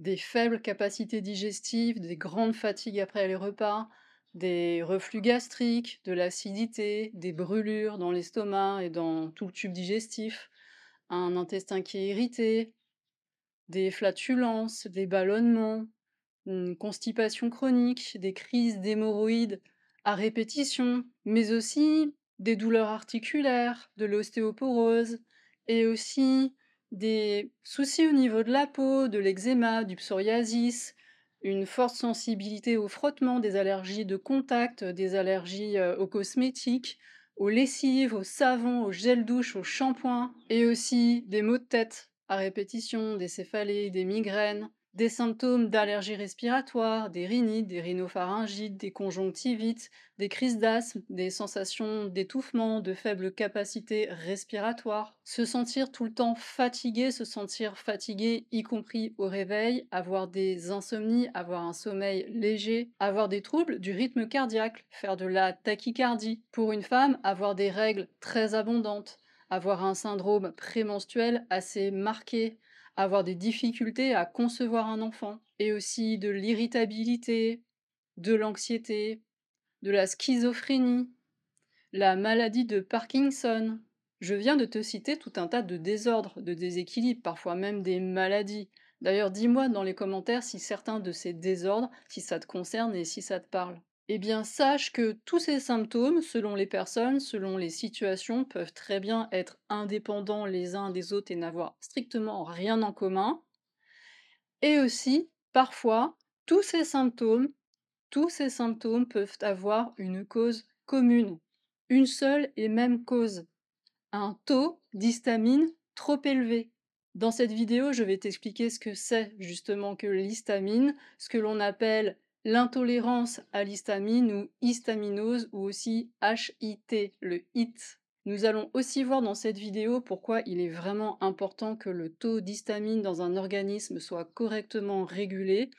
des faibles capacités digestives, des grandes fatigues après les repas, des reflux gastriques, de l'acidité, des brûlures dans l'estomac et dans tout le tube digestif, un intestin qui est irrité, des flatulences, des ballonnements, une constipation chronique, des crises d'hémorroïdes à répétition, mais aussi des douleurs articulaires, de l'ostéoporose et aussi des soucis au niveau de la peau, de l'eczéma, du psoriasis, une forte sensibilité au frottement, des allergies de contact, des allergies euh, aux cosmétiques, aux lessives, aux savons, aux gels douche, aux shampoings, et aussi des maux de tête à répétition, des céphalées, des migraines, des symptômes d'allergie respiratoire, des rhinites, des rhinopharyngites, des conjonctivites, des crises d'asthme, des sensations d'étouffement, de faible capacité respiratoire, se sentir tout le temps fatigué, se sentir fatigué y compris au réveil, avoir des insomnies, avoir un sommeil léger, avoir des troubles du rythme cardiaque, faire de la tachycardie. Pour une femme, avoir des règles très abondantes, avoir un syndrome prémenstruel assez marqué, avoir des difficultés à concevoir un enfant, et aussi de l'irritabilité, de l'anxiété, de la schizophrénie, la maladie de Parkinson. Je viens de te citer tout un tas de désordres, de déséquilibres, parfois même des maladies. D'ailleurs, dis-moi dans les commentaires si certains de ces désordres, si ça te concerne et si ça te parle. Eh bien, sache que tous ces symptômes, selon les personnes, selon les situations, peuvent très bien être indépendants les uns des autres et n'avoir strictement rien en commun. Et aussi, parfois, tous ces symptômes, tous ces symptômes peuvent avoir une cause commune, une seule et même cause, un taux d'histamine trop élevé. Dans cette vidéo, je vais t'expliquer ce que c'est justement que l'histamine, ce que l'on appelle l'intolérance à l'histamine ou histaminose ou aussi HIT, le HIT. Nous allons aussi voir dans cette vidéo pourquoi il est vraiment important que le taux d'histamine dans un organisme soit correctement régulé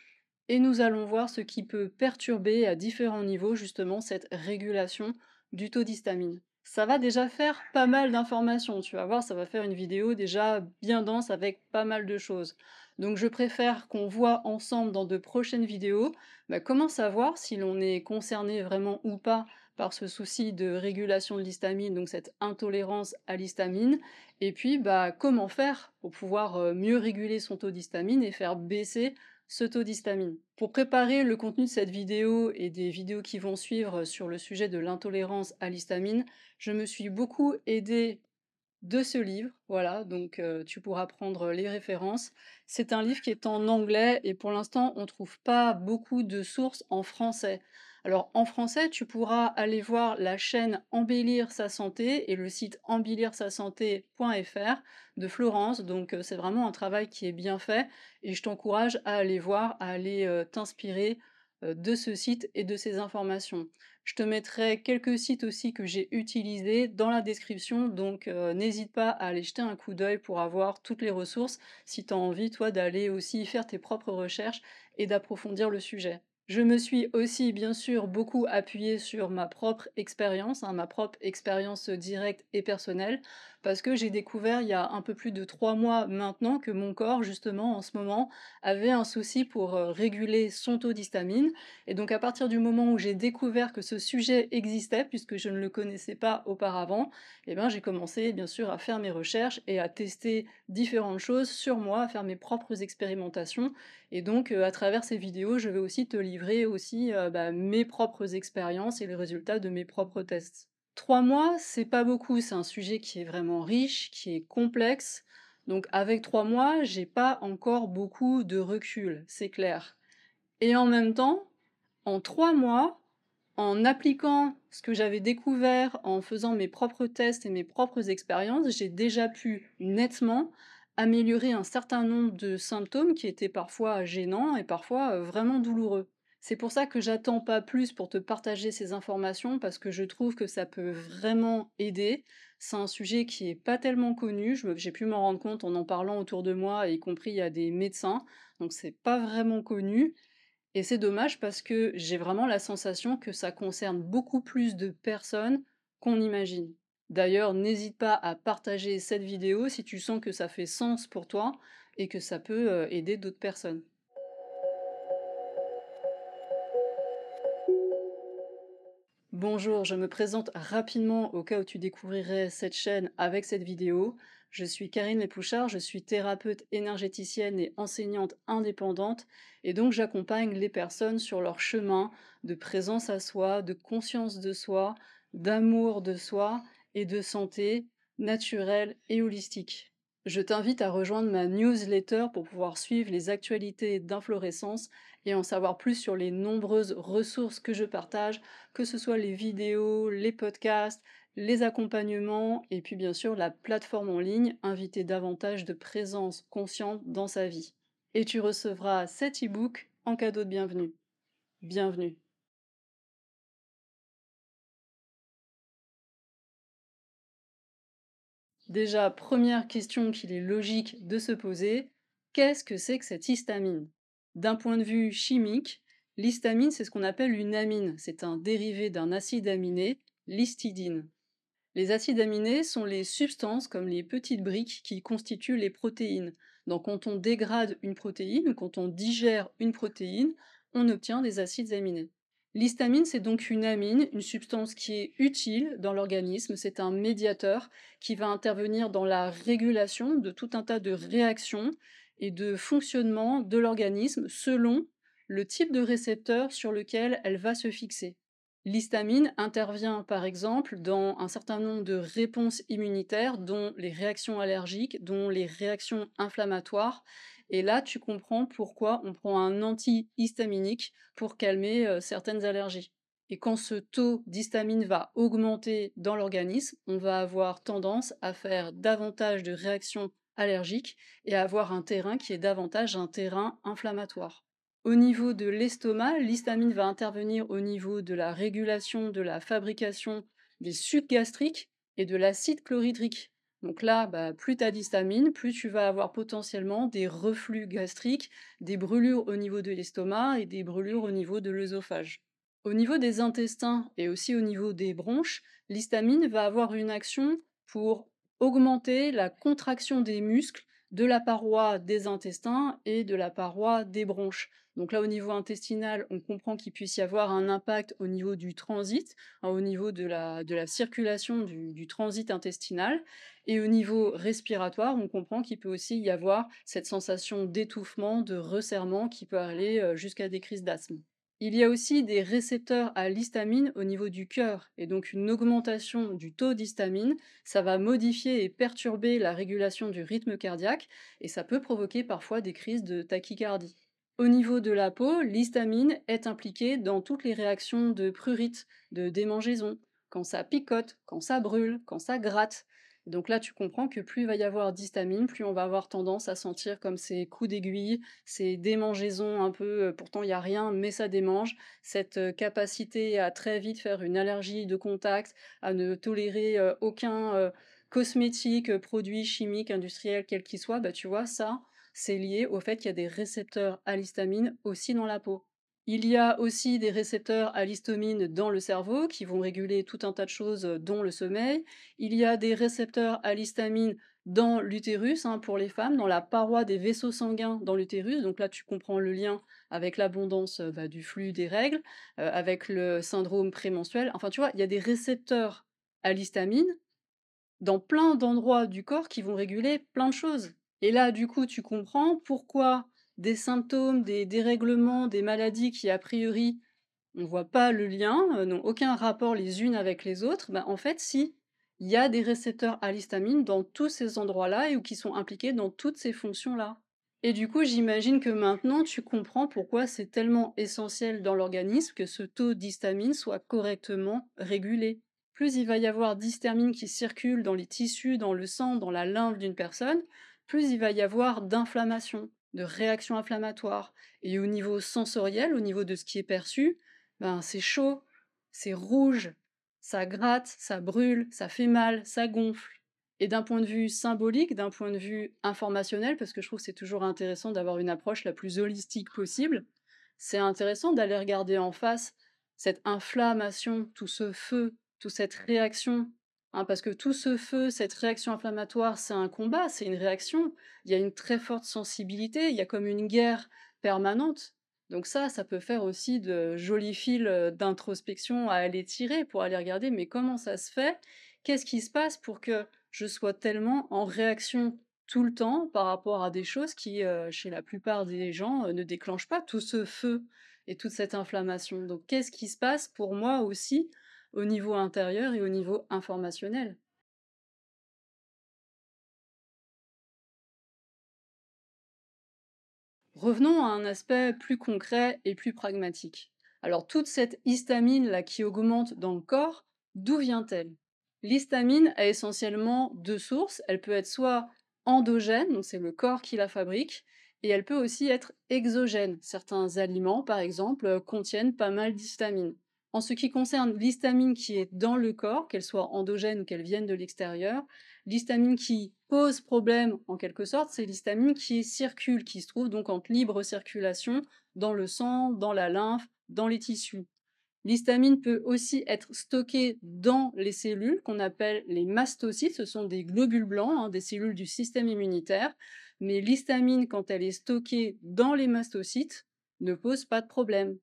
et nous allons voir ce qui peut perturber à différents niveaux justement cette régulation du taux d'histamine. Ça va déjà faire pas mal d'informations, tu vas voir, ça va faire une vidéo déjà bien dense avec pas mal de choses. Donc je préfère qu'on voit ensemble dans de prochaines vidéos bah, comment savoir si l'on est concerné vraiment ou pas par ce souci de régulation de l'histamine, donc cette intolérance à l'histamine, et puis bah, comment faire pour pouvoir euh, mieux réguler son taux d'histamine et faire baisser ce taux d'histamine? Pour préparer le contenu de cette vidéo et des vidéos qui vont suivre sur le sujet de l'intolérance à l'histamine, je me suis beaucoup aidée de ce livre. Voilà, donc tu pourras prendre les références. C'est un livre qui est en anglais et pour l'instant, on ne trouve pas beaucoup de sources en français. Alors en français, tu pourras aller voir la chaîne Embellir sa santé et le site embellir-sa-santé.fr de Florence. Donc c'est vraiment un travail qui est bien fait et je t'encourage à aller voir, à aller t'inspirer de ce site et de ces informations. Je te mettrai quelques sites aussi que j'ai utilisés dans la description, donc euh, n'hésite pas à aller jeter un coup d'œil pour avoir toutes les ressources si tu as envie, toi, d'aller aussi faire tes propres recherches et d'approfondir le sujet. Je me suis aussi bien sûr beaucoup appuyée sur ma propre expérience, hein, ma propre expérience directe et personnelle, parce que j'ai découvert il y a un peu plus de trois mois maintenant que mon corps, justement, en ce moment, avait un souci pour euh, réguler son taux d'histamine. Et donc à partir du moment où j'ai découvert que ce sujet existait, puisque je ne le connaissais pas auparavant, eh ben, j'ai commencé bien sûr à faire mes recherches et à tester différentes choses sur moi, à faire mes propres expérimentations. Et donc euh, à travers ces vidéos, je vais aussi te livrer aussi euh, bah, mes propres expériences et les résultats de mes propres tests. Trois mois, c'est pas beaucoup, c'est un sujet qui est vraiment riche, qui est complexe. Donc avec trois mois, j'ai pas encore beaucoup de recul, c'est clair. Et en même temps, en trois mois, en appliquant ce que j'avais découvert, en faisant mes propres tests et mes propres expériences, j'ai déjà pu nettement améliorer un certain nombre de symptômes qui étaient parfois gênants et parfois euh, vraiment douloureux. C'est pour ça que j'attends pas plus pour te partager ces informations parce que je trouve que ça peut vraiment aider. C'est un sujet qui est pas tellement connu, j'ai pu m'en rendre compte en en parlant autour de moi, y compris à des médecins, donc c'est pas vraiment connu et c'est dommage parce que j'ai vraiment la sensation que ça concerne beaucoup plus de personnes qu'on imagine. D'ailleurs, n'hésite pas à partager cette vidéo si tu sens que ça fait sens pour toi et que ça peut, heu, aider d'autres personnes. Bonjour, je me présente rapidement au cas où tu découvrirais cette chaîne avec cette vidéo. Je suis Karine Lépouchard, je suis thérapeute énergéticienne et enseignante indépendante et donc j'accompagne les personnes sur leur chemin de présence à soi, de conscience de soi, d'amour de soi et de santé naturelle et holistique. Je t'invite à rejoindre ma newsletter pour pouvoir suivre les actualités d'inflorescence et en savoir plus sur les nombreuses ressources que je partage, que ce soit les vidéos, les podcasts, les accompagnements et puis bien sûr la plateforme en ligne, inviter davantage de présence consciente dans sa vie. Et tu recevras cet e-book en cadeau de bienvenue. Bienvenue. Déjà, première question qu'il est logique de se poser, qu'est-ce que c'est que cette histamine? D'un point de vue chimique, l'histamine, c'est ce qu'on appelle une amine. C'est un dérivé d'un acide aminé, l'histidine. Les acides aminés sont les substances comme les petites briques qui constituent les protéines. Donc quand on dégrade une protéine, quand on digère une protéine, on obtient des acides aminés. L'histamine, c'est donc une amine, une substance qui est utile dans l'organisme. C'est un médiateur qui va intervenir dans la régulation de tout un tas de réactions et de fonctionnement de l'organisme selon le type de récepteur sur lequel elle va se fixer. L'histamine intervient par exemple dans un certain nombre de réponses immunitaires, dont les réactions allergiques, dont les réactions inflammatoires, et là, tu comprends pourquoi on prend un antihistaminique pour calmer euh, certaines allergies. Et quand ce taux d'histamine va augmenter dans l'organisme, on va avoir tendance à faire davantage de réactions allergiques et à avoir un terrain qui est davantage un terrain inflammatoire. Au niveau de l'estomac, l'histamine va intervenir au niveau de la régulation de la fabrication des sucs gastriques et de l'acide chlorhydrique. Donc là, bah, plus tu as d'histamine, plus tu vas avoir potentiellement des reflux gastriques, des brûlures au niveau de l'estomac et des brûlures au niveau de l'œsophage. Au niveau des intestins et aussi au niveau des bronches, l'histamine va avoir une action pour augmenter la contraction des muscles de la paroi des intestins et de la paroi des bronches. Donc là, au niveau intestinal, on comprend qu'il puisse y avoir un impact au niveau du transit, hein, au niveau de la, de la circulation du, transit intestinal. Et au niveau respiratoire, on comprend qu'il peut aussi y avoir cette sensation d'étouffement, de resserrement qui peut aller euh, jusqu'à des crises d'asthme. Il y a aussi des récepteurs à l'histamine au niveau du cœur, et donc une augmentation du taux d'histamine, ça va modifier et perturber la régulation du rythme cardiaque, et ça peut provoquer parfois des crises de tachycardie. Au niveau de la peau, l'histamine est impliquée dans toutes les réactions de prurite, de démangeaison, quand ça picote, quand ça brûle, quand ça gratte. Donc là, tu comprends que plus il va y avoir d'histamine, plus on va avoir tendance à sentir comme ces coups d'aiguille, ces démangeaisons un peu, euh, pourtant il n'y a rien, mais ça démange, cette euh, capacité à très vite faire une allergie de contact, à ne tolérer euh, aucun cosmétique, produit chimique, industriel, quel qu'il soit, bah tu vois, ça, c'est lié au fait qu'il y a des récepteurs à l'histamine aussi dans la peau. Il y a aussi des récepteurs à l'histamine dans le cerveau qui vont réguler tout un tas de choses, euh, dont le sommeil. Il y a des récepteurs à l'histamine dans l'utérus hein, pour les femmes, dans la paroi des vaisseaux sanguins dans l'utérus. Donc là, tu comprends le lien avec l'abondance euh, bah, du flux des règles, euh, avec le syndrome prémenstruel. Enfin, tu vois, il y a des récepteurs à l'histamine dans plein d'endroits du corps qui vont réguler plein de choses. Et là, du coup, tu comprends pourquoi des symptômes, des dérèglements, des maladies qui, a priori, on ne voit pas le lien, euh, n'ont aucun rapport les unes avec les autres, bah, en fait, si, il y a des récepteurs à l'histamine dans tous ces endroits-là et ou qui sont impliqués dans toutes ces fonctions-là. Et du coup, j'imagine que maintenant, tu comprends pourquoi c'est tellement essentiel dans l'organisme que ce taux d'histamine soit correctement régulé. Plus il va y avoir d'histamine qui circule dans les tissus, dans le sang, dans la lymphe d'une personne, plus il va y avoir d'inflammation. De réaction inflammatoire. Et au niveau sensoriel, au niveau de ce qui est perçu, ben, c'est chaud, c'est rouge, ça gratte, ça brûle, ça fait mal, ça gonfle. Et d'un point de vue symbolique, d'un point de vue informationnel, parce que je trouve que c'est toujours intéressant d'avoir une approche la plus holistique possible, c'est intéressant d'aller regarder en face cette inflammation, tout ce feu, toute cette réaction Hein, parce que tout ce feu, cette réaction inflammatoire, c'est un combat, c'est une réaction. Il y a une très forte sensibilité, il y a comme une guerre permanente. Donc ça, ça peut faire aussi de jolis fils euh, d'introspection à aller tirer pour aller regarder, mais comment ça se fait? Qu'est-ce qui se passe pour que je sois tellement en réaction tout le temps par rapport à des choses qui, euh, chez la plupart des gens, euh, ne déclenchent pas tout ce feu et toute cette inflammation? Donc qu'est-ce qui se passe pour moi aussi au niveau intérieur et au niveau informationnel. Revenons à un aspect plus concret et plus pragmatique. Alors toute cette histamine là qui augmente dans le corps, d'où vient-elle? L'histamine a essentiellement deux sources. Elle peut être soit endogène, donc c'est le corps qui la fabrique, et elle peut aussi être exogène. Certains aliments, par exemple, contiennent pas mal d'histamine. En ce qui concerne l'histamine qui est dans le corps, qu'elle soit endogène ou qu'elle vienne de l'extérieur, l'histamine qui pose problème en quelque sorte, c'est l'histamine qui circule, qui se trouve donc en libre circulation dans le sang, dans la lymphe, dans les tissus. L'histamine peut aussi être stockée dans les cellules qu'on appelle les mastocytes, ce sont des globules blancs, hein, des cellules du système immunitaire, mais l'histamine, quand elle est stockée dans les mastocytes, ne pose pas de problème.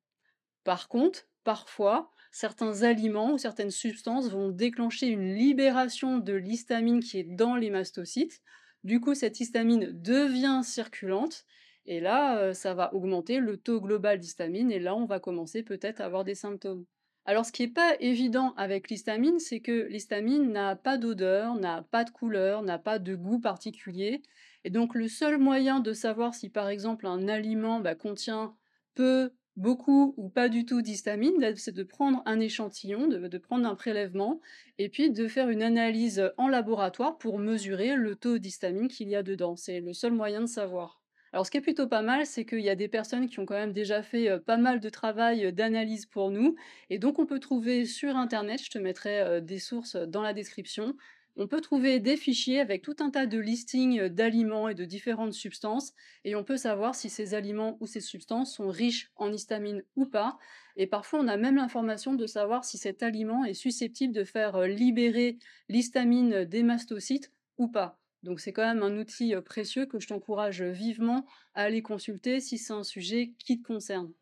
Par contre, parfois, certains aliments ou certaines substances vont déclencher une libération de l'histamine qui est dans les mastocytes. Du coup, cette histamine devient circulante et là, euh, ça va augmenter le taux global d'histamine et là, on va commencer peut-être à avoir des symptômes. Alors, ce qui n'est pas évident avec l'histamine, c'est que l'histamine n'a pas d'odeur, n'a pas de couleur, n'a pas de goût particulier. Et donc, le seul moyen de savoir si, par exemple, un aliment bah, contient peu beaucoup ou pas du tout d'histamine, c'est de prendre un échantillon, de, prendre un prélèvement et puis de faire une analyse en laboratoire pour mesurer le taux d'histamine qu'il y a dedans. C'est le seul moyen de savoir. Alors ce qui est plutôt pas mal, c'est qu'il y a des personnes qui ont quand même déjà fait euh, pas mal de travail euh, d'analyse pour nous, et donc on peut trouver sur Internet, je te mettrai euh, des sources dans la description, on peut trouver des fichiers avec tout un tas de listings d'aliments et de différentes substances, et on peut savoir si ces aliments ou ces substances sont riches en histamine ou pas. Et parfois, on a même l'information de savoir si cet aliment est susceptible de faire euh, libérer l'histamine des mastocytes ou pas. Donc c'est quand même un outil euh, précieux que je t'encourage vivement à aller consulter si c'est un sujet qui te concerne.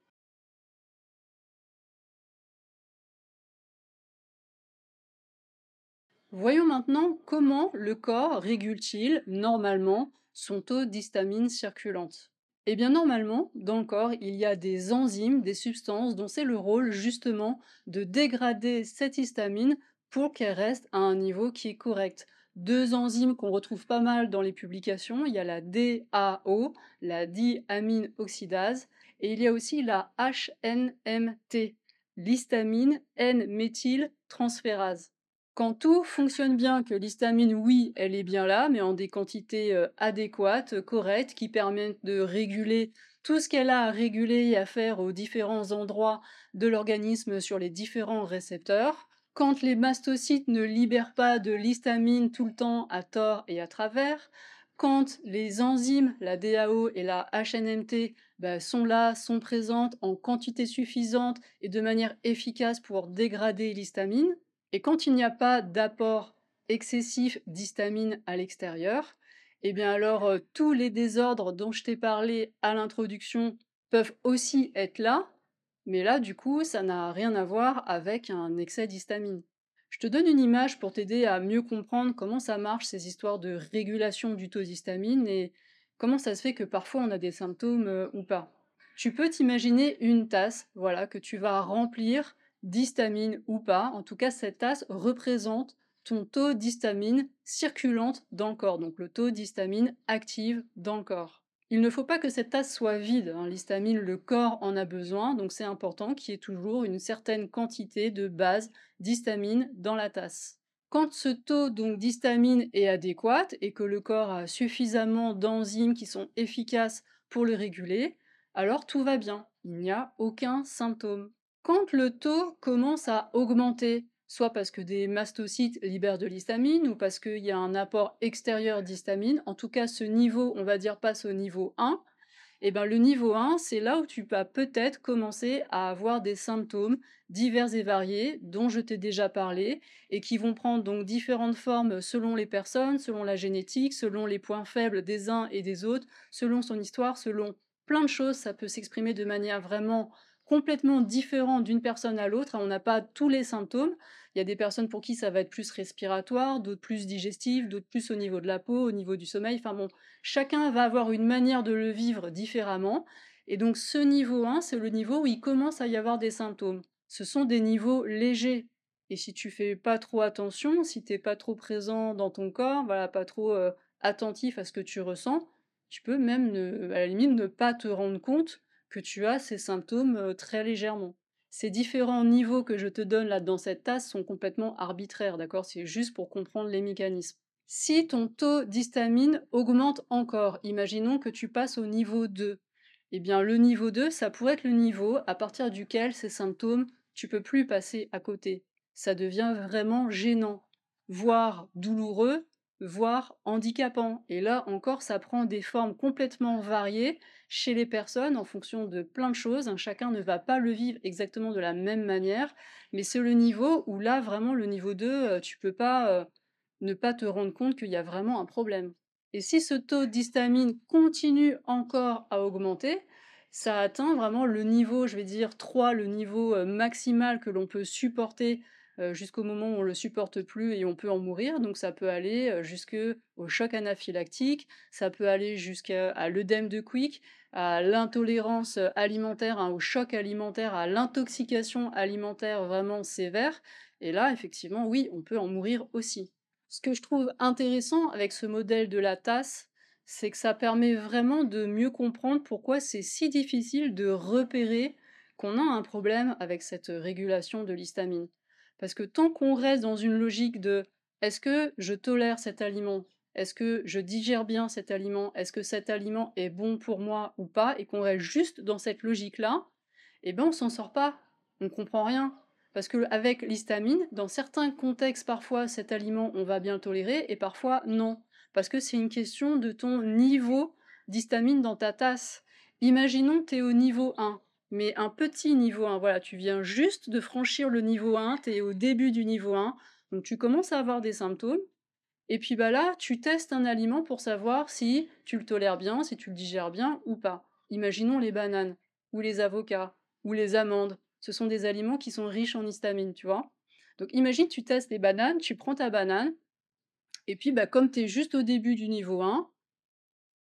Voyons maintenant comment le corps régule-t-il normalement son taux d'histamine circulante. Eh bien normalement, dans le corps, il y a des enzymes, des substances dont c'est le rôle justement de dégrader cette histamine pour qu'elle reste à un niveau qui est correct. Deux enzymes qu'on retrouve pas mal dans les publications, il y a la DAO, la diamine oxydase, et il y a aussi la HNMT, l'histamine N-méthyltransférase. Quand tout fonctionne bien, que l'histamine, oui, elle est bien là, mais en des quantités euh, adéquates, correctes, qui permettent de réguler tout ce qu'elle a à réguler et à faire aux différents endroits de l'organisme sur les différents récepteurs. Quand les mastocytes ne libèrent pas de l'histamine tout le temps à tort et à travers, quand les enzymes, la DAO et la HNMT, bah, sont là, sont présentes en quantité suffisante et de manière efficace pour dégrader l'histamine, et quand il n'y a pas d'apport excessif d'histamine à l'extérieur, eh bien alors euh, tous les désordres dont je t'ai parlé à l'introduction peuvent aussi être là, mais là du coup ça n'a rien à voir avec un excès d'histamine. Je te donne une image pour t'aider à mieux comprendre comment ça marche ces histoires de régulation du taux d'histamine et comment ça se fait que parfois on a des symptômes euh, ou pas. Tu peux t'imaginer une tasse, voilà, que tu vas remplir d'histamine ou pas. En tout cas, cette tasse représente ton taux d'histamine circulante dans le corps, donc le taux d'histamine active dans le corps. Il ne faut pas que cette tasse soit vide. Hein. L'histamine, le corps en a besoin, donc c'est important qu'il y ait toujours une certaine quantité de base d'histamine dans la tasse. Quand ce taux d'histamine est adéquat et que le corps a suffisamment d'enzymes qui sont efficaces pour le réguler, alors tout va bien, il n'y a aucun symptôme. Quand le taux commence à augmenter, soit parce que des mastocytes libèrent de l'histamine ou parce qu'il y a un apport extérieur d'histamine, en tout cas ce niveau, on va dire, passe au niveau 1, et eh ben, le niveau 1, c'est là où tu vas peut-être commencer à avoir des symptômes divers et variés dont je t'ai déjà parlé et qui vont prendre donc différentes formes selon les personnes, selon la génétique, selon les points faibles des uns et des autres, selon son histoire, selon plein de choses. Ça peut s'exprimer de manière vraiment complètement différente d'une personne à l'autre. On n'a pas tous les symptômes. Il y a des personnes pour qui ça va être plus respiratoire, d'autres plus digestif, d'autres plus au niveau de la peau, au niveau du sommeil. Enfin bon, chacun va avoir une manière de le vivre différemment. Et donc ce niveau 1, c'est le niveau où il commence à y avoir des symptômes. Ce sont des niveaux légers. Et si tu fais pas trop attention, si tu n'es pas trop présent dans ton corps, voilà, pas trop euh, attentif à ce que tu ressens, tu peux même, à la limite, ne pas te rendre compte que tu as ces symptômes très légèrement. Ces différents niveaux que je te donne là dans cette tasse sont complètement arbitraires, d'accord? C'est juste pour comprendre les mécanismes. Si ton taux d'histamine augmente encore, imaginons que tu passes au niveau 2, eh bien le niveau 2, ça pourrait être le niveau à partir duquel ces symptômes, tu peux plus passer à côté. Ça devient vraiment gênant, voire douloureux, voire handicapant. Et là encore, ça prend des formes complètement variées chez les personnes en fonction de plein de choses. Hein. Chacun ne va pas le vivre exactement de la même manière, mais c'est le niveau où là, vraiment, le niveau 2, euh, tu peux pas euh, ne pas te rendre compte qu'il y a vraiment un problème. Et si ce taux d'histamine continue encore à augmenter, ça atteint vraiment le niveau, je vais dire 3, le niveau euh, maximal que l'on peut supporter jusqu'au moment où on le supporte plus et on peut en mourir. Donc ça peut aller jusqu'au choc anaphylactique, ça peut aller jusqu'à l'œdème de Quick, à l'intolérance alimentaire, hein, au choc alimentaire, à l'intoxication alimentaire vraiment sévère. Et là, effectivement, oui, on peut en mourir aussi. Ce que je trouve intéressant avec ce modèle de la tasse, c'est que ça permet vraiment de mieux comprendre pourquoi c'est si difficile de repérer qu'on a un problème avec cette régulation de l'histamine. Parce que tant qu'on reste dans une logique de est-ce que je tolère cet aliment? Est-ce que je digère bien cet aliment? Est-ce que cet aliment est bon pour moi ou pas? Et qu'on reste juste dans cette logique-là, eh ben on s'en sort pas. On comprend rien. Parce qu'avec l'histamine, dans certains contextes, parfois cet aliment on va bien le tolérer et parfois non. Parce que c'est une question de ton niveau d'histamine dans ta tasse. Imaginons que tu es au niveau 1 mais un petit niveau 1. Voilà, tu viens juste de franchir le niveau 1, tu es au début du niveau 1, donc tu commences à avoir des symptômes. Et puis bah là, tu testes un aliment pour savoir si tu le tolères bien, si tu le digères bien ou pas. Imaginons les bananes, ou les avocats, ou les amandes. Ce sont des aliments qui sont riches en histamine, tu vois. Donc imagine, tu testes les bananes, tu prends ta banane, et puis bah, comme tu es juste au début du niveau 1,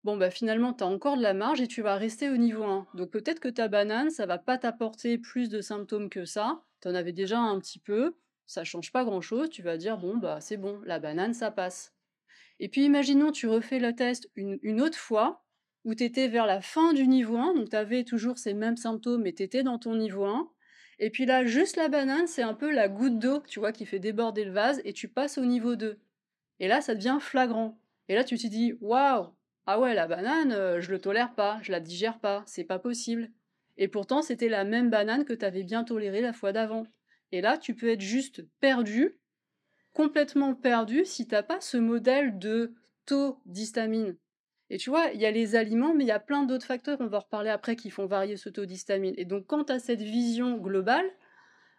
bon bah finalement tu as encore de la marge et tu vas rester au niveau 1. Donc peut-être que ta banane, ça va pas t'apporter plus de symptômes que ça, tu en avais déjà un petit peu, ça change pas grand-chose, tu vas dire bon bah c'est bon, la banane ça passe. Et puis imaginons tu refais le test une, autre fois, où tu étais vers la fin du niveau 1, donc tu avais toujours ces mêmes symptômes, mais tu étais dans ton niveau 1. Et puis là, juste la banane, c'est un peu la goutte d'eau, tu vois, qui fait déborder le vase, et tu passes au niveau 2. Et là, ça devient flagrant. Et là, tu te dis, waouh, ah ouais, la banane, euh, je le tolère pas, je la digère pas, c'est pas possible. Et pourtant, c'était la même banane que tu avais bien tolérée la fois d'avant. Et là, tu peux être juste perdu, complètement perdu, si t'as pas ce modèle de taux d'histamine. Et tu vois, il y a les aliments, mais il y a plein d'autres facteurs, on va reparler après, qui font varier ce taux d'histamine. Et donc, quand as cette vision globale,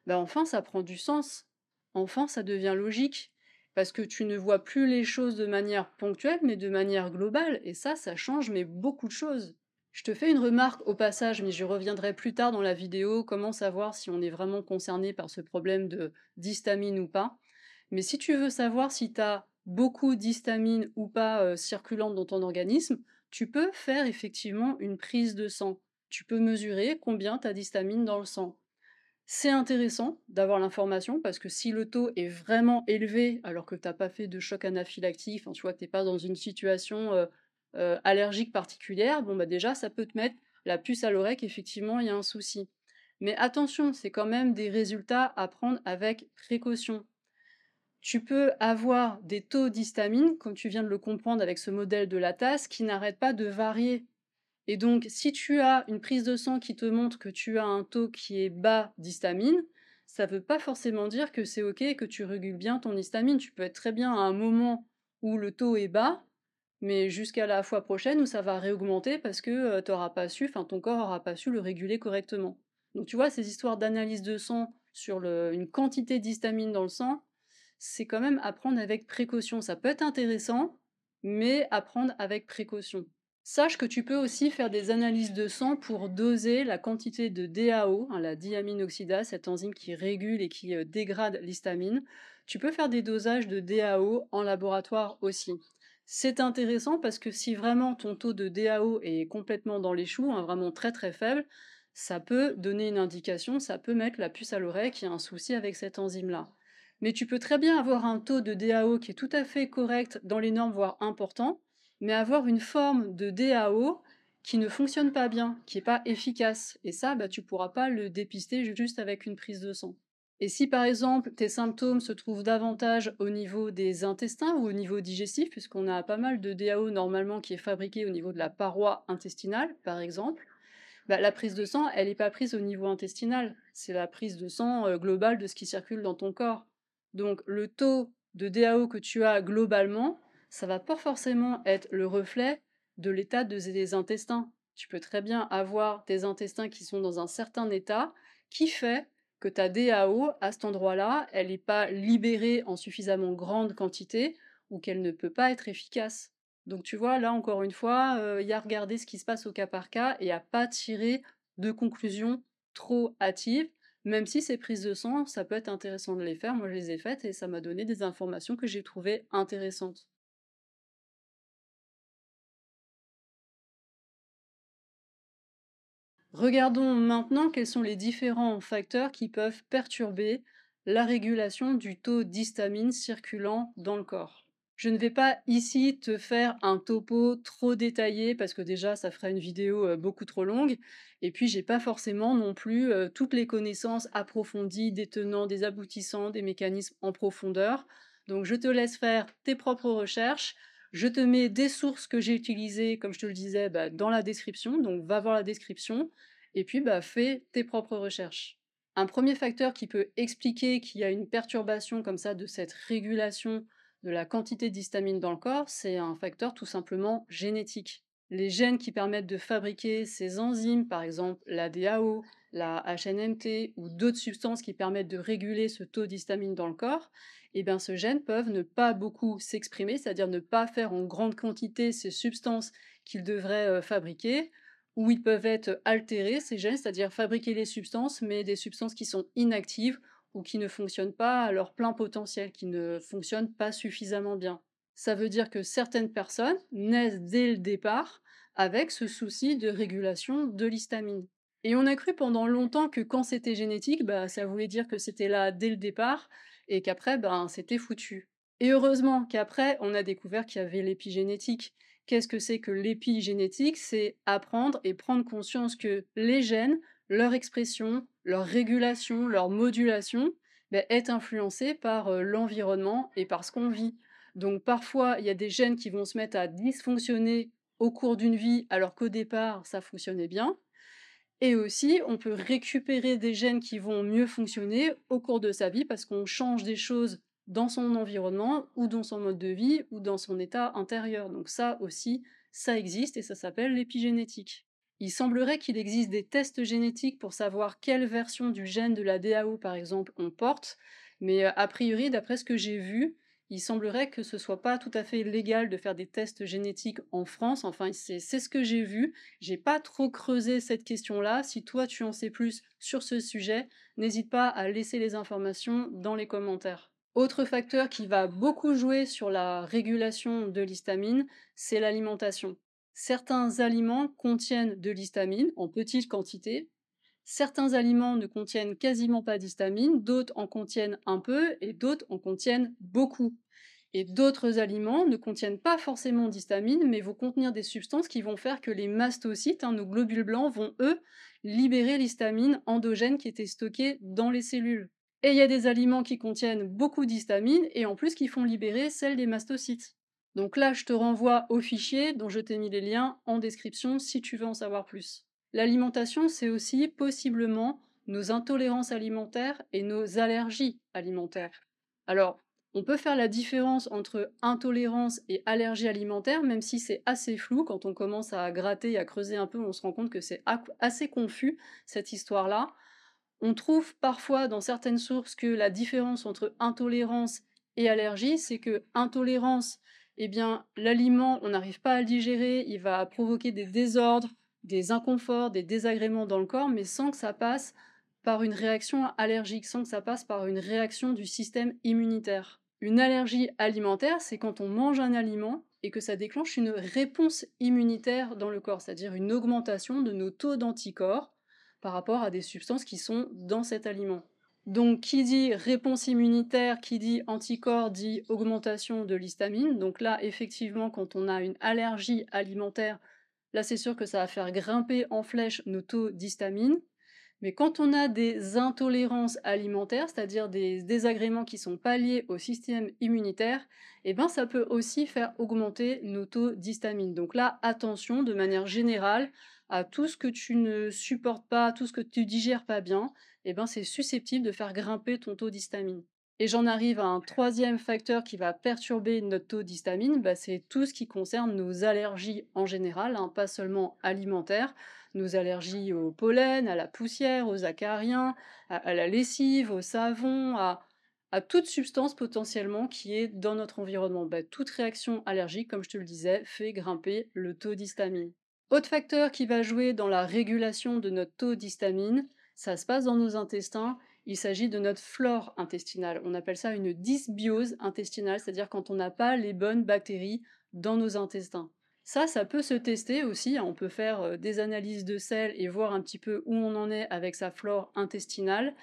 ben enfin, ça prend du sens. Enfin, ça devient logique parce que tu ne vois plus les choses de manière ponctuelle, mais de manière globale, et ça, ça change mais beaucoup de choses. Je te fais une remarque au passage, mais je reviendrai plus tard dans la vidéo, comment savoir si on est vraiment concerné par ce problème de d'histamine ou pas. Mais si tu veux savoir si tu as beaucoup d'histamine ou pas euh, circulante dans ton organisme, tu peux faire effectivement une prise de sang. Tu peux mesurer combien tu as d'histamine dans le sang. C'est intéressant d'avoir l'information parce que si le taux est vraiment élevé alors que tu n'as pas fait de choc anaphylactique, tu vois que tu n'es pas dans une situation euh, euh, allergique particulière, bon bah déjà ça peut te mettre la puce à l'oreille qu'effectivement il y a un souci. Mais attention, c'est quand même des résultats à prendre avec précaution. Tu peux avoir des taux d'histamine, comme tu viens de le comprendre avec ce modèle de la tasse, qui n'arrêtent pas de varier Et donc, si tu as une prise de sang qui te montre que tu as un taux qui est bas d'histamine, ça ne veut pas forcément dire que c'est OK que tu régules bien ton histamine. Tu peux être très bien à un moment où le taux est bas, mais jusqu'à la fois prochaine où ça va réaugmenter parce que tu n'auras pas su, enfin ton corps n'aura pas su le réguler correctement. Donc tu vois, ces histoires d'analyse de sang sur une quantité d'histamine dans le sang, c'est quand même à prendre avec précaution. Ça peut être intéressant, mais à prendre avec précaution. Sache que tu peux aussi faire des analyses de sang pour doser la quantité de DAO, hein, la diamine oxydase, cette enzyme qui régule et qui euh, dégrade l'histamine. Tu peux faire des dosages de DAO en laboratoire aussi. C'est intéressant parce que si vraiment ton taux de DAO est complètement dans les choux, hein, vraiment très très faible, ça peut donner une indication, ça peut mettre la puce à l'oreille qu'il y a un souci avec cette enzyme-là. Mais tu peux très bien avoir un taux de DAO qui est tout à fait correct dans les normes, voire important, mais avoir une forme de DAO qui ne fonctionne pas bien, qui n'est pas efficace. Et ça, bah, tu ne pourras pas le dépister juste avec une prise de sang. Et si par exemple tes symptômes se trouvent davantage au niveau des intestins ou au niveau digestif, puisqu'on a pas mal de DAO normalement qui est fabriqué au niveau de la paroi intestinale, par exemple, bah, la prise de sang, elle n'est pas prise au niveau intestinal, c'est la prise de sang euh, globale de ce qui circule dans ton corps. Donc le taux de DAO que tu as globalement, ça va pas forcément être le reflet de l'état des intestins. Tu peux très bien avoir des intestins qui sont dans un certain état qui fait que ta DAO, à cet endroit-là, elle n'est pas libérée en suffisamment grande quantité ou qu'elle ne peut pas être efficace. Donc tu vois, là encore une fois, il y a regarder ce qui se passe au cas par cas et à pas tirer de conclusions trop hâtives, même si ces prises de sang, ça peut être intéressant de les faire. Moi, je les ai faites et ça m'a donné des informations que j'ai trouvées intéressantes. Regardons maintenant quels sont les différents facteurs qui peuvent perturber la régulation du taux d'histamine circulant dans le corps. Je ne vais pas ici te faire un topo trop détaillé parce que déjà ça ferait une vidéo euh, beaucoup trop longue et puis j'ai pas forcément non plus euh, toutes les connaissances approfondies des tenants, des aboutissants, des mécanismes en profondeur. Donc je te laisse faire tes propres recherches. Je te mets des sources que j'ai utilisées, comme je te le disais, bah, dans la description. Donc va voir la description et puis bah, fais tes propres recherches. Un premier facteur qui peut expliquer qu'il y a une perturbation comme ça de cette régulation de la quantité d'histamine dans le corps, c'est un facteur tout simplement génétique. Les gènes qui permettent de fabriquer ces enzymes, par exemple la DAO, la HNMT ou d'autres substances qui permettent de réguler ce taux d'histamine dans le corps, eh bien, ce gène peuvent ne pas beaucoup s'exprimer, c'est-à-dire ne pas faire en grande quantité ces substances qu'ils devraient euh, fabriquer, ou ils peuvent être altérés, ces gènes, c'est-à-dire fabriquer les substances, mais des substances qui sont inactives ou qui ne fonctionnent pas à leur plein potentiel, qui ne fonctionnent pas suffisamment bien. Ça veut dire que certaines personnes naissent dès le départ avec ce souci de régulation de l'histamine. Et on a cru pendant longtemps que quand c'était génétique, bah, ça voulait dire que c'était là dès le départ et qu'après, ben, c'était foutu. Et heureusement qu'après, on a découvert qu'il y avait l'épigénétique. Qu'est-ce que c'est que l'épigénétique? C'est apprendre et prendre conscience que les gènes, leur expression, leur régulation, leur modulation, ben, est influencée par euh, l'environnement et par ce qu'on vit. Donc parfois, il y a des gènes qui vont se mettre à dysfonctionner au cours d'une vie alors qu'au départ, ça fonctionnait bien. Et aussi, on peut récupérer des gènes qui vont mieux fonctionner au cours de sa vie parce qu'on change des choses dans son environnement ou dans son mode de vie ou dans son état intérieur. Donc ça aussi, ça existe et ça s'appelle l'épigénétique. Il semblerait qu'il existe des tests génétiques pour savoir quelle version du gène de la DAO par exemple on porte, mais euh, a priori, d'après ce que j'ai vu, il semblerait que ce soit pas tout à fait légal de faire des tests génétiques en France. Enfin, c'est ce que j'ai vu. J'ai pas trop creusé cette question-là. Si toi tu en sais plus sur ce sujet, n'hésite pas à laisser les informations dans les commentaires. Autre facteur qui va beaucoup jouer sur la régulation de l'histamine, c'est l'alimentation. Certains aliments contiennent de l'histamine en petite quantité, Certains aliments ne contiennent quasiment pas d'histamine, d'autres en contiennent un peu et d'autres en contiennent beaucoup. Et d'autres aliments ne contiennent pas forcément d'histamine, mais vont contenir des substances qui vont faire que les mastocytes, hein, nos globules blancs, vont eux libérer l'histamine endogène qui était stockée dans les cellules. Et il y a des aliments qui contiennent beaucoup d'histamine et en plus qui font libérer celle des mastocytes. Donc là, je te renvoie au fichier dont je t'ai mis les liens en description si tu veux en savoir plus. L'alimentation, c'est aussi possiblement nos intolérances alimentaires et nos allergies alimentaires. Alors, on peut faire la différence entre intolérance et allergie alimentaire, même si c'est assez flou. Quand on commence à gratter et à creuser un peu, on se rend compte que c'est assez confus, cette histoire-là. On trouve parfois dans certaines sources que la différence entre intolérance et allergie, c'est que intolérance, eh bien, l'aliment, on n'arrive pas à le digérer, il va provoquer des désordres, des inconforts, des désagréments dans le corps, mais sans que ça passe par une réaction allergique, sans que ça passe par une réaction du système immunitaire. Une allergie alimentaire, c'est quand on mange un aliment et que ça déclenche une réponse immunitaire dans le corps, c'est-à-dire une augmentation de nos taux d'anticorps par rapport à des substances qui sont dans cet aliment. Donc, qui dit réponse immunitaire, qui dit anticorps, dit augmentation de l'histamine. Donc là, effectivement, quand on a une allergie alimentaire, là, c'est sûr que ça va faire grimper en flèche nos taux d'histamine. Mais quand on a des intolérances alimentaires, c'est-à-dire des désagréments qui sont pas liés au système immunitaire, eh ben ça peut aussi faire augmenter nos taux d'histamine. Donc là, attention de manière générale à tout ce que tu ne supportes pas, tout ce que tu digères pas bien, eh ben c'est susceptible de faire grimper ton taux d'histamine. Et j'en arrive à un troisième facteur qui va perturber notre taux d'histamine, bah, c'est tout ce qui concerne nos allergies en général, hein, pas seulement alimentaires, nos allergies au pollen, à la poussière, aux acariens, à, la lessive, au savon, à, toute substance potentiellement qui est dans notre environnement. Bah, toute réaction allergique, comme je te le disais, fait grimper le taux d'histamine. Autre facteur qui va jouer dans la régulation de notre taux d'histamine, ça se passe dans nos intestins. Il s'agit de notre flore intestinale. On appelle ça une dysbiose intestinale, c'est-à-dire quand on n'a pas les bonnes bactéries dans nos intestins. Ça, ça peut se tester aussi. Hein. On peut faire euh, des analyses de sel et voir un petit peu où on en est avec sa flore intestinale.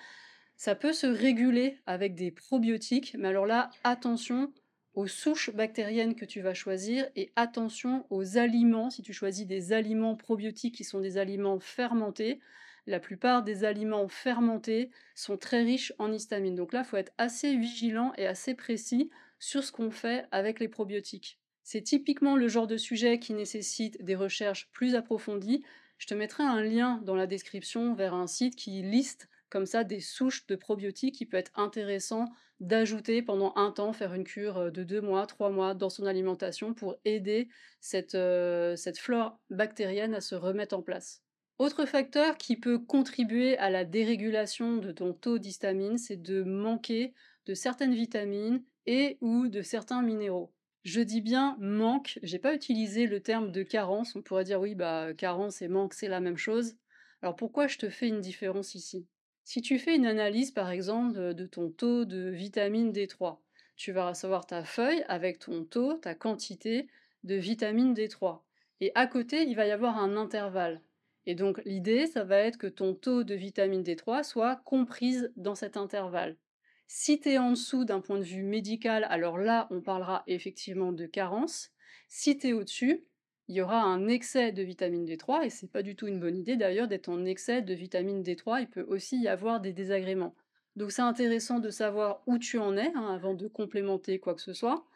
Ça peut se réguler avec des probiotiques, mais alors là, attention aux souches bactériennes que tu vas choisir et attention aux aliments. Si tu choisis des aliments probiotiques qui sont des aliments fermentés, la plupart des aliments fermentés sont très riches en histamine. Donc là, il faut être assez vigilant et assez précis sur ce qu'on fait avec les probiotiques. C'est typiquement le genre de sujet qui nécessite des recherches plus approfondies. Je te mettrai un lien dans la description vers un site qui liste comme ça des souches de probiotiques qui peut être intéressant d'ajouter pendant un temps, faire une cure euh, de deux mois, trois mois dans son alimentation pour aider cette, euh, cette flore bactérienne à se remettre en place. Autre facteur qui peut contribuer à la dérégulation de ton taux d'histamine, c'est de manquer de certaines vitamines et ou de certains minéraux. Je dis bien manque, j'ai pas utilisé le terme de carence, on pourrait dire oui, bah carence et manque c'est la même chose. Alors pourquoi je te fais une différence ici? Si tu fais une analyse par exemple de ton taux de vitamine D3, tu vas recevoir ta feuille avec ton taux, ta quantité de vitamine D3. Et à côté, il va y avoir un intervalle. Et donc l'idée, ça va être que ton taux de vitamine D3 soit comprise dans cet intervalle. Si tu es en dessous d'un point de vue médical, alors là, on parlera effectivement de carence. Si tu es au-dessus, il y aura un excès de vitamine D3, et c'est pas du tout une bonne idée d'ailleurs d'être en excès de vitamine D3, il peut aussi y avoir des désagréments. Donc c'est intéressant de savoir où tu en es hein, avant de complémenter quoi que ce soit.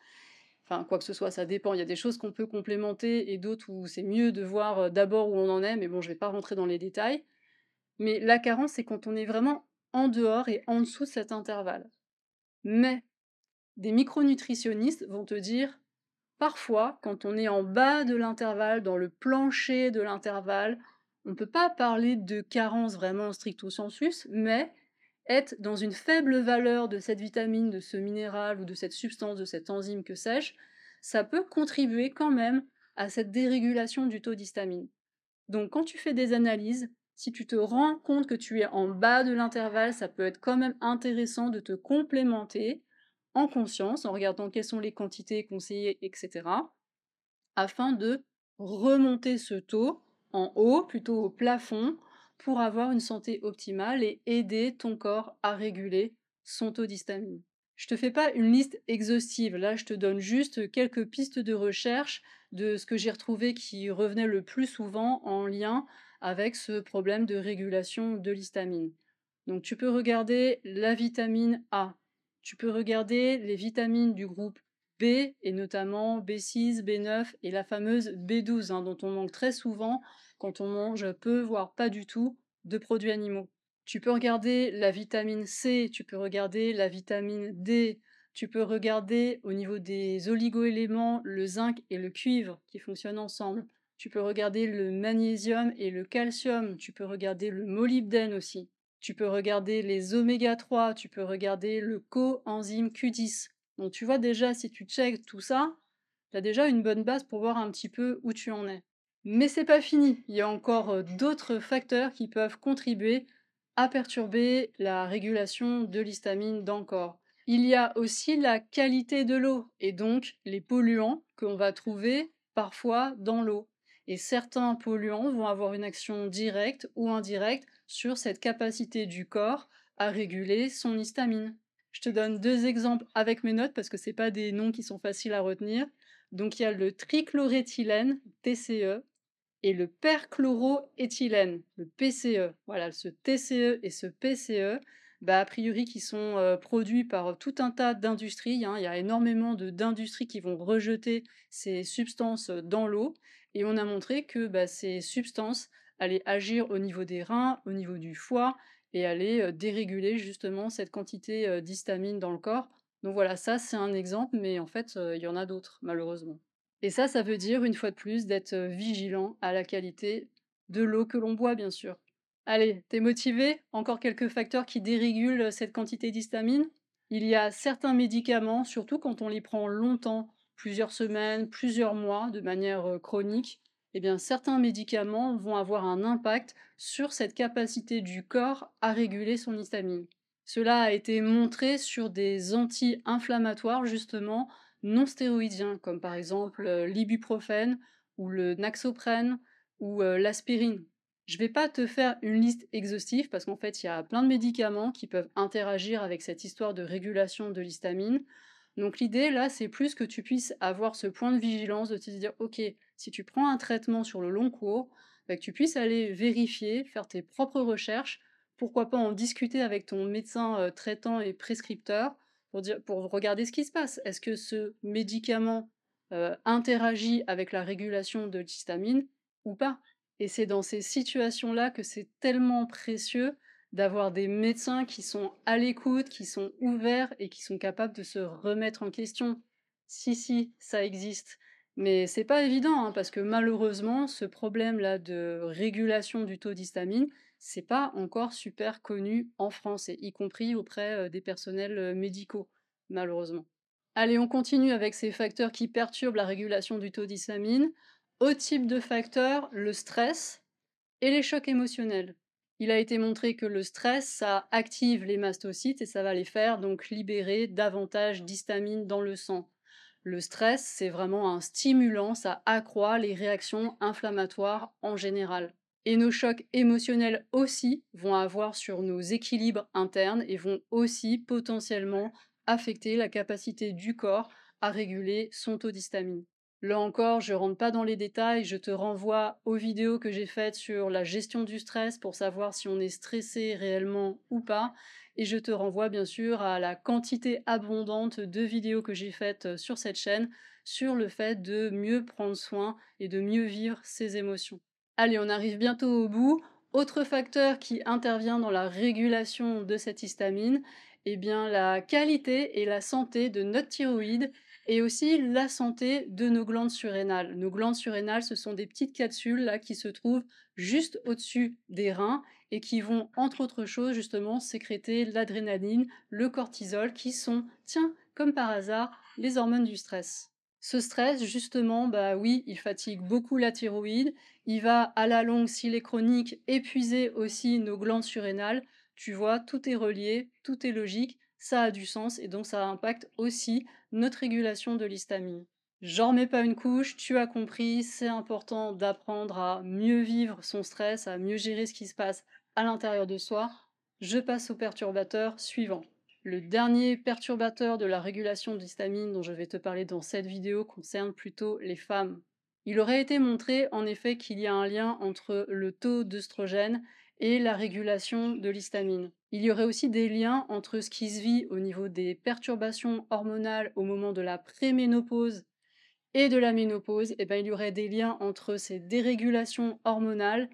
Enfin, quoi que ce soit, ça dépend. Il y a des choses qu'on peut complémenter et d'autres où c'est mieux de voir euh, d'abord où on en est, mais bon, je ne vais pas rentrer dans les détails. Mais la carence, c'est quand on est vraiment en dehors et en dessous de cet intervalle. Mais des micronutritionnistes vont te dire, parfois, quand on est en bas de l'intervalle, dans le plancher de l'intervalle, on ne peut pas parler de carence vraiment stricto sensus, mais dans une faible valeur de cette vitamine, de ce minéral ou de cette substance, de cette enzyme que sais-je, ça peut contribuer quand même à cette dérégulation du taux d'histamine. Donc quand tu fais des analyses, si tu te rends compte que tu es en bas de l'intervalle, ça peut être quand même intéressant de te complémenter en conscience, en regardant quelles sont les quantités conseillées, etc., afin de remonter ce taux en haut, plutôt au plafond, pour avoir une santé optimale et aider ton corps à réguler son taux d'histamine. Je te fais pas une liste exhaustive, là je te donne juste quelques pistes de recherche de ce que j'ai retrouvé qui revenait le plus souvent en lien avec ce problème de régulation de l'histamine. Donc tu peux regarder la vitamine A, tu peux regarder les vitamines du groupe B, et notamment B6, B9 et la fameuse B12, hein, dont on manque très souvent quand on mange peu, voire pas du tout, de produits animaux. Tu peux regarder la vitamine C, tu peux regarder la vitamine D, tu peux regarder au niveau des oligoéléments le zinc et le cuivre qui fonctionnent ensemble. Tu peux regarder le magnésium et le calcium, tu peux regarder le molybdène aussi. Tu peux regarder les oméga 3, tu peux regarder le coenzyme Q10. Donc tu vois déjà si tu checkes tout ça, tu as déjà une bonne base pour voir un petit peu où tu en es. Mais c'est pas fini, il y a encore d'autres facteurs qui peuvent contribuer à perturber la régulation de l'histamine dans le corps. Il y a aussi la qualité de l'eau et donc les polluants qu'on va trouver parfois dans l'eau. Et certains polluants vont avoir une action directe ou indirecte sur cette capacité du corps à réguler son histamine. Je te donne deux exemples avec mes notes parce que ce pas des noms qui sont faciles à retenir. Donc il y a le trichloréthylène, TCE, et le perchloroéthylène, le PCE. Voilà, ce TCE et ce PCE, bah, a priori qui sont euh, produits par tout un tas d'industries. Hein. Il y a énormément d'industries qui vont rejeter ces substances dans l'eau. Et on a montré que bah, ces substances allaient agir au niveau des reins, au niveau du foie, et allaient euh, déréguler justement cette quantité euh, d'histamine dans le corps. Donc voilà, ça c'est un exemple, mais en fait, il y en a d'autres, malheureusement. Et ça, ça veut dire, une fois de plus, d'être vigilant à la qualité de l'eau que l'on boit, bien sûr. Allez, t'es motivé? Encore quelques facteurs qui dérégulent cette quantité d'histamine? Il y a certains médicaments, surtout quand on les prend longtemps, plusieurs semaines, plusieurs mois, de manière chronique, eh bien certains médicaments vont avoir un impact sur cette capacité du corps à réguler son histamine. Cela a été montré sur des anti-inflammatoires justement non stéroïdiens, comme par exemple euh, l'ibuprofène ou le naxoprène ou euh, l'aspirine. Je ne vais pas te faire une liste exhaustive parce qu'en fait, il y a plein de médicaments qui peuvent interagir avec cette histoire de régulation de l'histamine. Donc l'idée là, c'est plus que tu puisses avoir ce point de vigilance de te dire, ok, si tu prends un traitement sur le long cours, bah, que tu puisses aller vérifier, faire tes propres recherches, pourquoi pas en discuter avec ton médecin euh, traitant et prescripteur pour, regarder ce qui se passe. Est-ce que ce médicament euh, interagit avec la régulation de l'histamine ou pas? Et c'est dans ces situations-là que c'est tellement précieux d'avoir des médecins qui sont à l'écoute, qui sont ouverts et qui sont capables de se remettre en question. Si, si, ça existe. Mais c'est pas évident, hein, parce que malheureusement, ce problème-là de régulation du taux d'histamine, c'est pas encore super connu en France, y compris auprès des personnels médicaux, malheureusement. Allez, on continue avec ces facteurs qui perturbent la régulation du taux d'histamine. Au type de facteurs, le stress et les chocs émotionnels. Il a été montré que le stress, ça active les mastocytes et ça va les faire donc libérer davantage d'histamine dans le sang. Le stress, c'est vraiment un stimulant, ça accroît les réactions inflammatoires en général. Et nos chocs émotionnels aussi vont avoir sur nos équilibres internes et vont aussi potentiellement affecter la capacité du corps à réguler son taux d'histamine. Là encore, je ne rentre pas dans les détails, je te renvoie aux vidéos que j'ai faites sur la gestion du stress pour savoir si on est stressé réellement ou pas. Et je te renvoie bien sûr à la quantité abondante de vidéos que j'ai faites sur cette chaîne sur le fait de mieux prendre soin et de mieux vivre ses émotions. Allez, on arrive bientôt au bout. Autre facteur qui intervient dans la régulation de cette histamine, eh bien la qualité et la santé de notre thyroïde et aussi la santé de nos glandes surrénales. Nos glandes surrénales, ce sont des petites capsules là qui se trouvent juste au-dessus des reins et qui vont, entre autres choses, justement sécréter l'adrénaline, le cortisol, qui sont, tiens, comme par hasard, les hormones du stress. Ce stress, justement, bah oui, il fatigue beaucoup la thyroïde. Il va, à la longue, s'il est chronique, épuiser aussi nos glandes surrénales. Tu vois, tout est relié, tout est logique, ça a du sens et donc ça impacte aussi notre régulation de l'histamine. J'en remets pas une couche, tu as compris, c'est important d'apprendre à mieux vivre son stress, à mieux gérer ce qui se passe à l'intérieur de soi. Je passe au perturbateur suivant. Le dernier perturbateur de la régulation de l'histamine dont je vais te parler dans cette vidéo concerne plutôt les femmes. Il aurait été montré en effet qu'il y a un lien entre le taux d'œstrogène et la régulation de l'histamine. Il y aurait aussi des liens entre ce qui se vit au niveau des perturbations hormonales au moment de la préménopause et de la ménopause. Et bien, il y aurait des liens entre ces dérégulations hormonales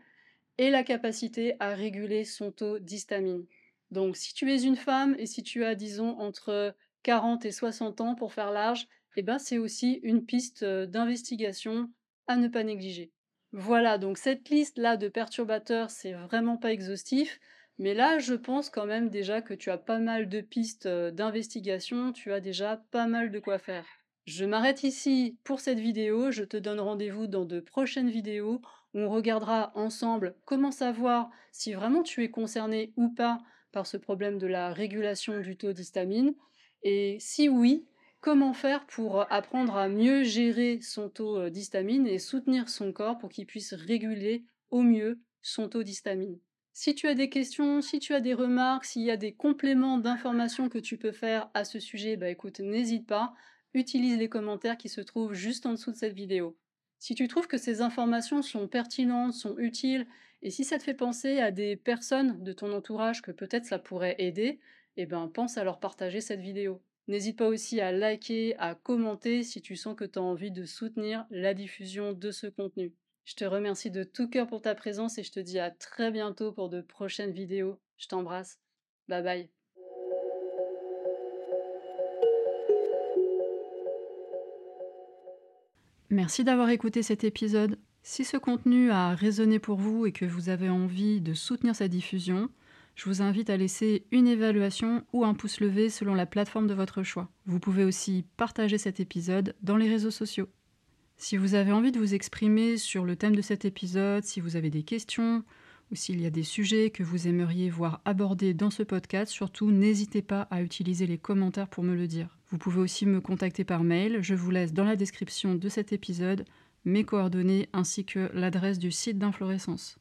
et la capacité à réguler son taux d'histamine. Donc, si tu es une femme et si tu as, disons, entre 40 et 60 ans pour faire large, eh ben, c'est aussi une piste d'investigation ne pas négliger. Voilà, donc cette liste-là de perturbateurs, c'est vraiment pas exhaustif, mais là, je pense quand même déjà que tu as pas mal de pistes d'investigation, tu as déjà pas mal de quoi faire. Je m'arrête ici pour cette vidéo, je te donne rendez-vous dans de prochaines vidéos où on regardera ensemble comment savoir si vraiment tu es concerné ou pas par ce problème de la régulation du taux d'histamine, et si oui, comment faire pour apprendre à mieux gérer son taux d'histamine et soutenir son corps pour qu'il puisse réguler au mieux son taux d'histamine. Si tu as des questions, si tu as des remarques, s'il y a des compléments d'informations que tu peux faire à ce sujet, bah écoute, n'hésite pas utilise les commentaires qui se trouvent juste en dessous de cette vidéo. Si tu trouves que ces informations sont pertinentes, sont utiles, et si ça te fait penser à des personnes de ton entourage que peut-être ça pourrait aider, eh ben pense à leur partager cette vidéo. N'hésite pas aussi à liker, à commenter si tu sens que tu as envie de soutenir la diffusion de ce contenu. Je te remercie de tout cœur pour ta présence et je te dis à très bientôt pour de prochaines vidéos. Je t'embrasse. Bye bye. Merci d'avoir écouté cet épisode. Si ce contenu a résonné pour vous et que vous avez envie de soutenir sa diffusion, je vous invite à laisser une évaluation ou un pouce levé selon la plateforme de votre choix. Vous pouvez aussi partager cet épisode dans les réseaux sociaux. Si vous avez envie de vous exprimer sur le thème de cet épisode, si vous avez des questions ou s'il y a des sujets que vous aimeriez voir abordés dans ce podcast, surtout n'hésitez pas à utiliser les commentaires pour me le dire. Vous pouvez aussi me contacter par mail, je vous laisse dans la description de cet épisode mes coordonnées ainsi que l'adresse du site d'Inflorescence.